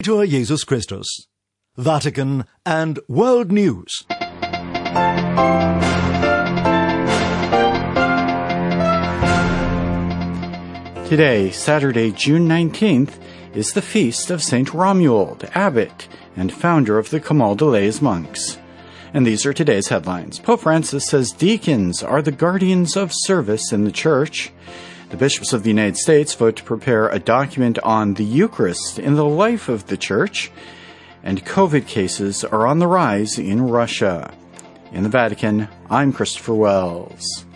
Laudetur Jesus Christus, Vatican, and World News. Today, Saturday, June 19th, is the feast of St. Romuald, abbot and founder of the Camaldolese monks. And these are today's headlines. Pope Francis says deacons are the guardians of service in the church. The bishops of the United States vote to prepare a document on the Eucharist in the life of the church. And COVID cases are on the rise in Russia. In the Vatican, I'm Christopher Wells.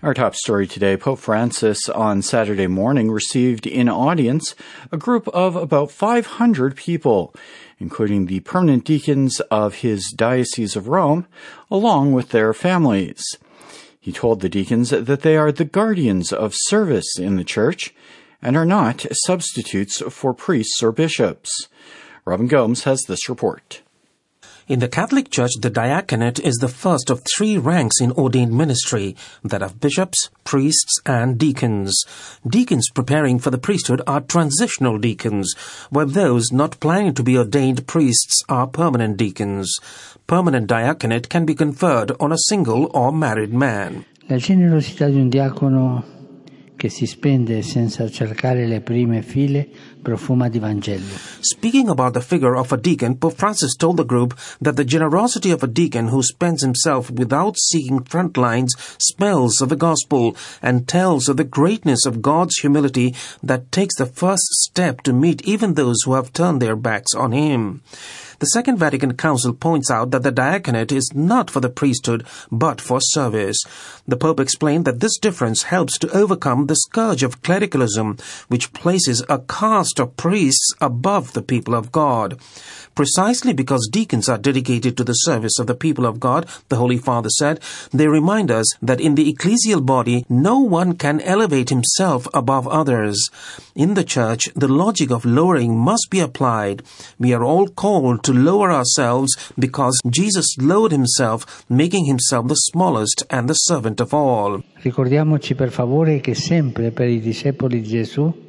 Our top story today Pope Francis on Saturday morning received in audience a group of about 500 people, including the permanent deacons of his Diocese of Rome, along with their families. He told the deacons that they are the guardians of service in the church and are not substitutes for priests or bishops. Robin Gomes has this report. In the Catholic Church, the diaconate is the first of three ranks in ordained ministry that of bishops, priests, and deacons. Deacons preparing for the priesthood are transitional deacons, while those not planning to be ordained priests are permanent deacons. Permanent diaconate can be conferred on a single or married man. La generosità di un diacono che si spende senza cercare le prime file profuma di Vangelo. Speaking about the figure of a deacon, Pope Francis told the group that the generosity of a deacon who spends himself without seeking front lines smells of the gospel and tells of the greatness of God's humility that takes the first step to meet even those who have turned their backs on him. The Second Vatican Council points out that the diaconate is not for the priesthood, but for service. The Pope explained that this difference helps to overcome the scourge of clericalism, which places a caste of priests above the people of God. Precisely because deacons are dedicated to the service of the people of God, the Holy Father said, they remind us that in the ecclesial body, no one can elevate himself above others. In the church, the logic of lowering must be applied. We are all called to lower ourselves because Jesus lowered himself, making himself the smallest and the servant of all. Ricordiamoci per favore che sempre per i discepoli di Gesù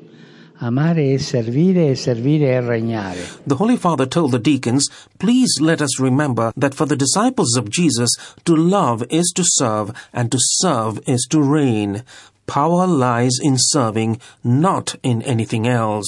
amare e servire e servire e regnare. The Holy Father told the deacons, Please let us remember that for the disciples of Jesus, to love is to serve, and to serve is to reign. Power lies in serving, not in anything else.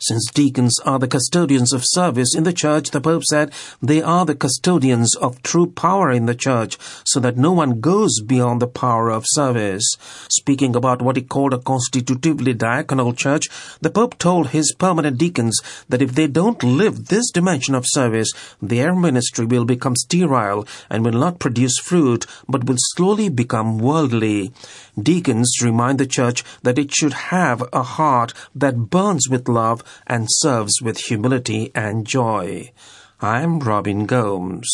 Since deacons are the custodians of service in the church, the Pope said, they are the custodians of true power in the church, so that no one goes beyond the power of service. Speaking about what he called a constitutively diaconal church, the Pope told his permanent deacons that if they don't live this dimension of service, their ministry will become sterile and will not produce fruit, but will slowly become worldly. Deacons remind the church that it should have a heart that burns with love and serves with humility and joy. I'm Robin Gomes.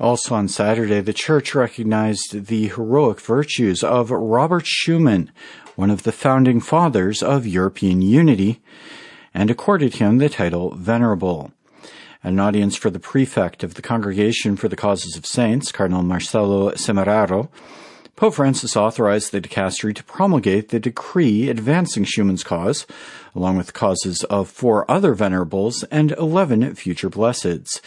Also on Saturday, the church recognized the heroic virtues of Robert Schuman, one of the founding fathers of European unity, and accorded him the title Venerable. An audience for the prefect of the Congregation for the Causes of Saints, Cardinal Marcello Semeraro, Pope Francis authorized the dicastery to promulgate the decree advancing Schuman's cause, along with causes of four other venerables and eleven future blesseds,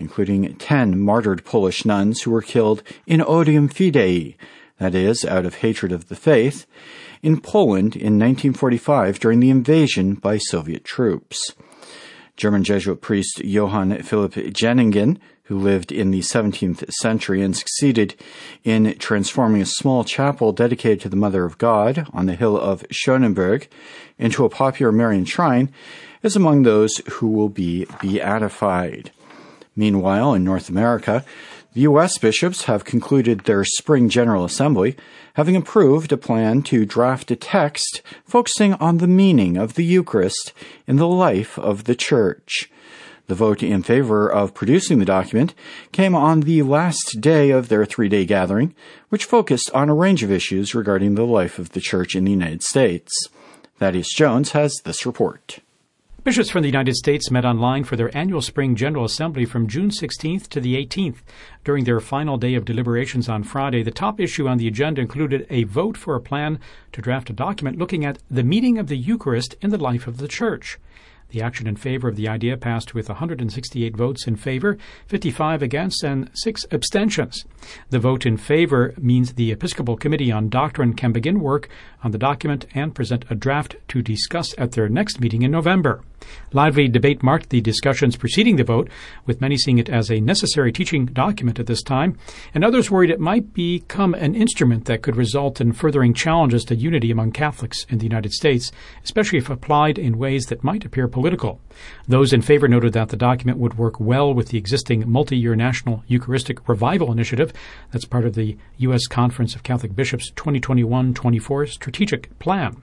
including ten martyred Polish nuns who were killed in odium fidei, that is, out of hatred of the faith, in Poland in 1945 during the invasion by Soviet troops. German Jesuit priest Johann Philipp Jenningen, who lived in the 17th century and succeeded in transforming a small chapel dedicated to the Mother of God on the hill of Schönenberg into a popular Marian shrine, is among those who will be beatified. Meanwhile, in North America, U.S. bishops have concluded their spring General Assembly, having approved a plan to draft a text focusing on the meaning of the Eucharist in the life of the Church. The vote in favor of producing the document came on the last day of their three day gathering, which focused on a range of issues regarding the life of the Church in the United States. Thaddeus Jones has this report. Bishops from the United States met online for their annual Spring General Assembly from June 16th to the 18th. During their final day of deliberations on Friday, the top issue on the agenda included a vote for a plan to draft a document looking at the meaning of the Eucharist in the life of the Church. The action in favor of the idea passed with 168 votes in favor, 55 against, and 6 abstentions. The vote in favor means the Episcopal Committee on Doctrine can begin work on the document and present a draft to discuss at their next meeting in November. Lively debate marked the discussions preceding the vote, with many seeing it as a necessary teaching document at this time, and others worried it might become an instrument that could result in furthering challenges to unity among Catholics in the United States, especially if applied in ways that might appear political. Those in favor noted that the document would work well with the existing multi year National Eucharistic Revival Initiative that's part of the U.S. Conference of Catholic Bishops 2021 24 strategic plan.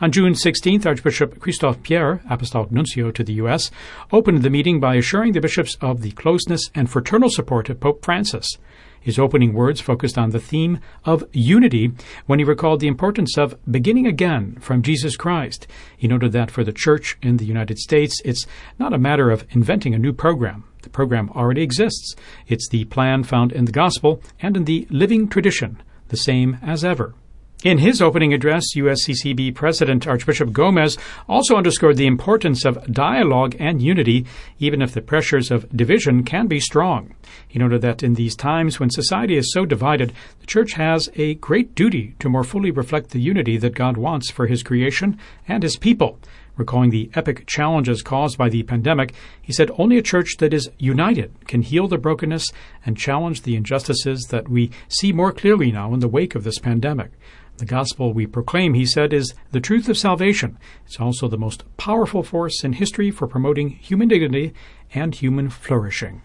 On June 16th, Archbishop Christophe Pierre, Apostolic Nuncio to the U.S., opened the meeting by assuring the bishops of the closeness and fraternal support of Pope Francis. His opening words focused on the theme of unity when he recalled the importance of beginning again from Jesus Christ. He noted that for the Church in the United States, it's not a matter of inventing a new program. The program already exists. It's the plan found in the Gospel and in the living tradition, the same as ever. In his opening address, USCCB President Archbishop Gomez also underscored the importance of dialogue and unity, even if the pressures of division can be strong. He noted that in these times when society is so divided, the Church has a great duty to more fully reflect the unity that God wants for His creation and His people. Recalling the epic challenges caused by the pandemic, he said only a church that is united can heal the brokenness and challenge the injustices that we see more clearly now in the wake of this pandemic. The gospel we proclaim, he said, is the truth of salvation. It's also the most powerful force in history for promoting human dignity and human flourishing.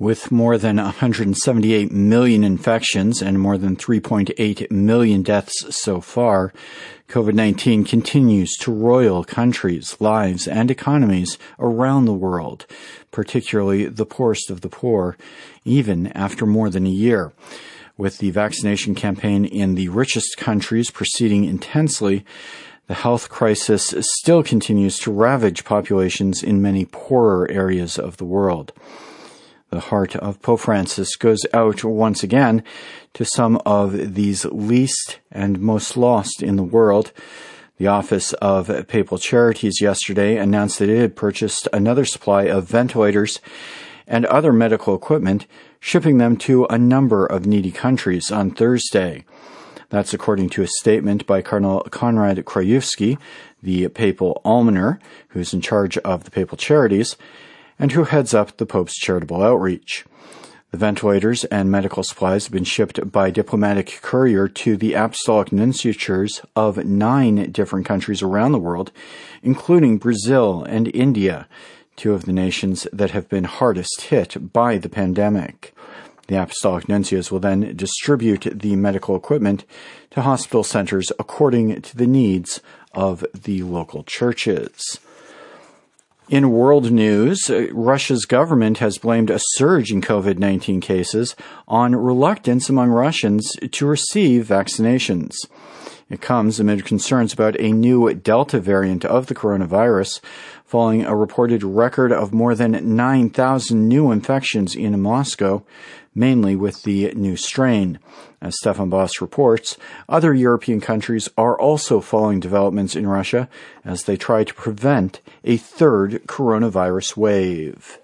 With more than 178 million infections and more than 3.8 million deaths so far, COVID 19 continues to roil countries, lives, and economies around the world, particularly the poorest of the poor, even after more than a year. With the vaccination campaign in the richest countries proceeding intensely, the health crisis still continues to ravage populations in many poorer areas of the world. The heart of Pope Francis goes out once again to some of these least and most lost in the world. The Office of Papal Charities yesterday announced that it had purchased another supply of ventilators and other medical equipment, shipping them to a number of needy countries on Thursday. That's according to a statement by Cardinal Konrad Krajewski, the papal almoner, who's in charge of the papal charities and who heads up the Pope's charitable outreach. The ventilators and medical supplies have been shipped by diplomatic courier to the apostolic nunciatures of nine different countries around the world, including Brazil and India, two of the nations that have been hardest hit by the pandemic. The apostolic nuncios will then distribute the medical equipment to hospital centers according to the needs of the local churches. In world news, uh, Russia's government has blamed a surge in COVID 19 cases on reluctance among Russians to receive vaccinations. It comes amid concerns about a new Delta variant of the coronavirus, following a reported record of more than 9,000 new infections in Moscow, mainly with the new strain. As Stefan Bos reports, other European countries are also following developments in Russia as they try to prevent a third coronavirus wave.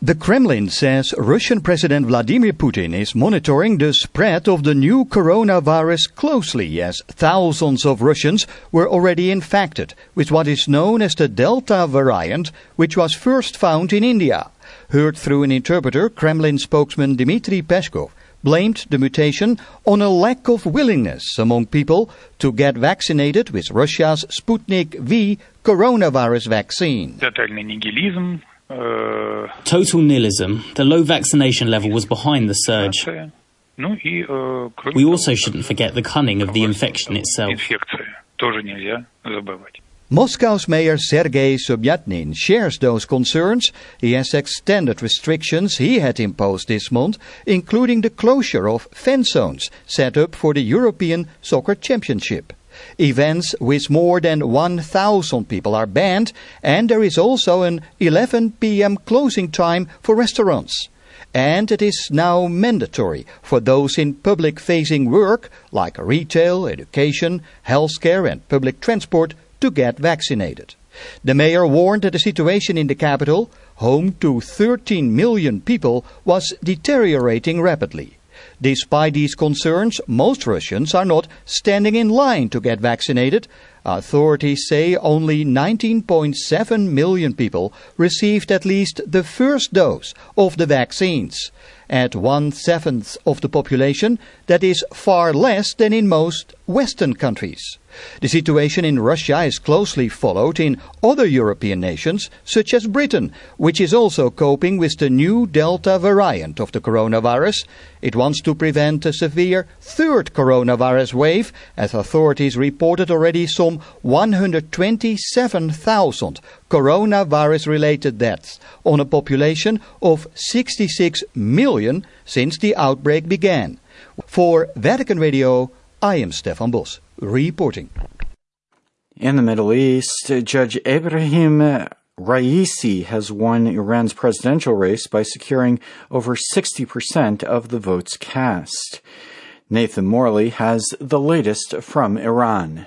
The Kremlin says Russian President Vladimir Putin is monitoring the spread of the new coronavirus closely as thousands of Russians were already infected with what is known as the Delta variant, which was first found in India. Heard through an interpreter, Kremlin spokesman Dmitry Peskov blamed the mutation on a lack of willingness among people to get vaccinated with Russia's Sputnik V coronavirus vaccine. Uh, Total nihilism. The low vaccination level was behind the surge. We also shouldn't forget the cunning of the infection itself. Moscow's Mayor Sergei Sobyanin shares those concerns. He has extended restrictions he had imposed this month, including the closure of fan zones set up for the European Soccer Championship. Events with more than 1,000 people are banned, and there is also an 11 p.m. closing time for restaurants. And it is now mandatory for those in public facing work, like retail, education, healthcare, and public transport, to get vaccinated. The mayor warned that the situation in the capital, home to 13 million people, was deteriorating rapidly. Despite these concerns, most Russians are not standing in line to get vaccinated. Authorities say only 19.7 million people received at least the first dose of the vaccines. At one seventh of the population, that is far less than in most Western countries. The situation in Russia is closely followed in other European nations, such as Britain, which is also coping with the new Delta variant of the coronavirus. It wants to prevent a severe third coronavirus wave, as authorities reported already some 127,000 coronavirus related deaths on a population of 66 million since the outbreak began. For Vatican Radio, I am Stefan Bos, reporting. In the Middle East, Judge Ibrahim Raisi has won Iran's presidential race by securing over 60% of the votes cast. Nathan Morley has the latest from Iran.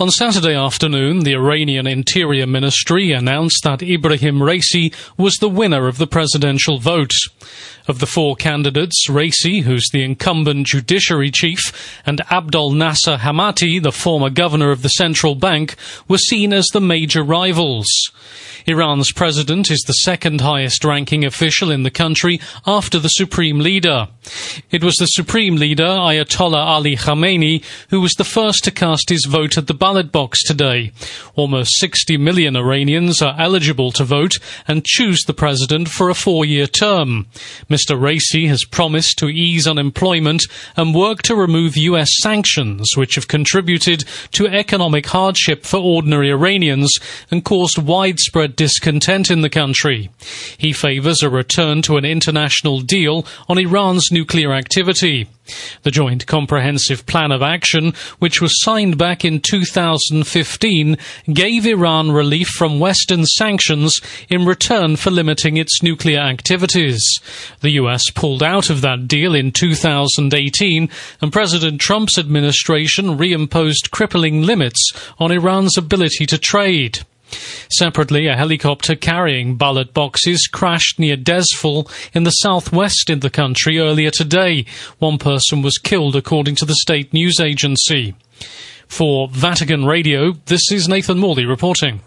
On Saturday afternoon, the Iranian Interior Ministry announced that Ibrahim Raisi was the winner of the presidential vote. Of the four candidates, Raisi, who's the incumbent judiciary chief, and Abdel Nasser Hemmati, the former governor of the central bank, were seen as the major rivals. Iran's president is the second highest ranking official in the country after the supreme leader. It was the supreme leader, Ayatollah Ali Khamenei, who was the first to cast his vote at the ballot box today. Almost 60 million Iranians are eligible to vote and choose the president for a four year term. Mr. Raisi has promised to ease unemployment and work to remove US sanctions, which have contributed to economic hardship for ordinary Iranians and caused widespread discontent in the country. He favors a return to an international deal on Iran's nuclear activity. The Joint Comprehensive Plan of Action, which was signed back in 2015, gave Iran relief from Western sanctions in return for limiting its nuclear activities. The US pulled out of that deal in 2018, and President Trump's administration reimposed crippling limits on Iran's ability to trade. Separately, a helicopter carrying ballot boxes crashed near Dezful in the southwest in the country earlier today. One person was killed, according to the state news agency. For Vatican Radio, this is Nathan Morley reporting.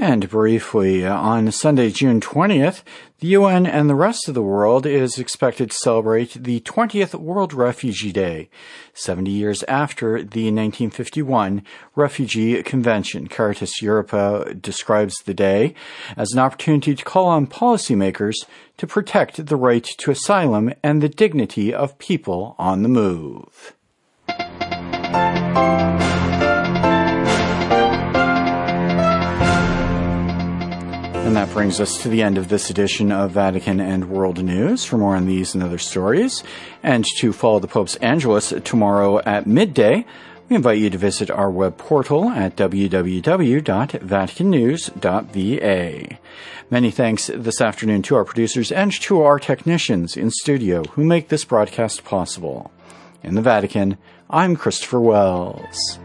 And briefly, uh, on Sunday, June 20th, the UN and the rest of the world is expected to celebrate the 20th World Refugee Day, 70 years after the 1951 Refugee Convention. Caritas Europa describes the day as an opportunity to call on policymakers to protect the right to asylum and the dignity of people on the move. And that brings us to the end of this edition of Vatican and World News. For more on these and other stories, and to follow the Pope's Angelus tomorrow at midday, we invite you to visit our web portal at www.vaticannews.va. Many thanks this afternoon to our producers and to our technicians in studio who make this broadcast possible. In the Vatican, I'm Christopher Wells.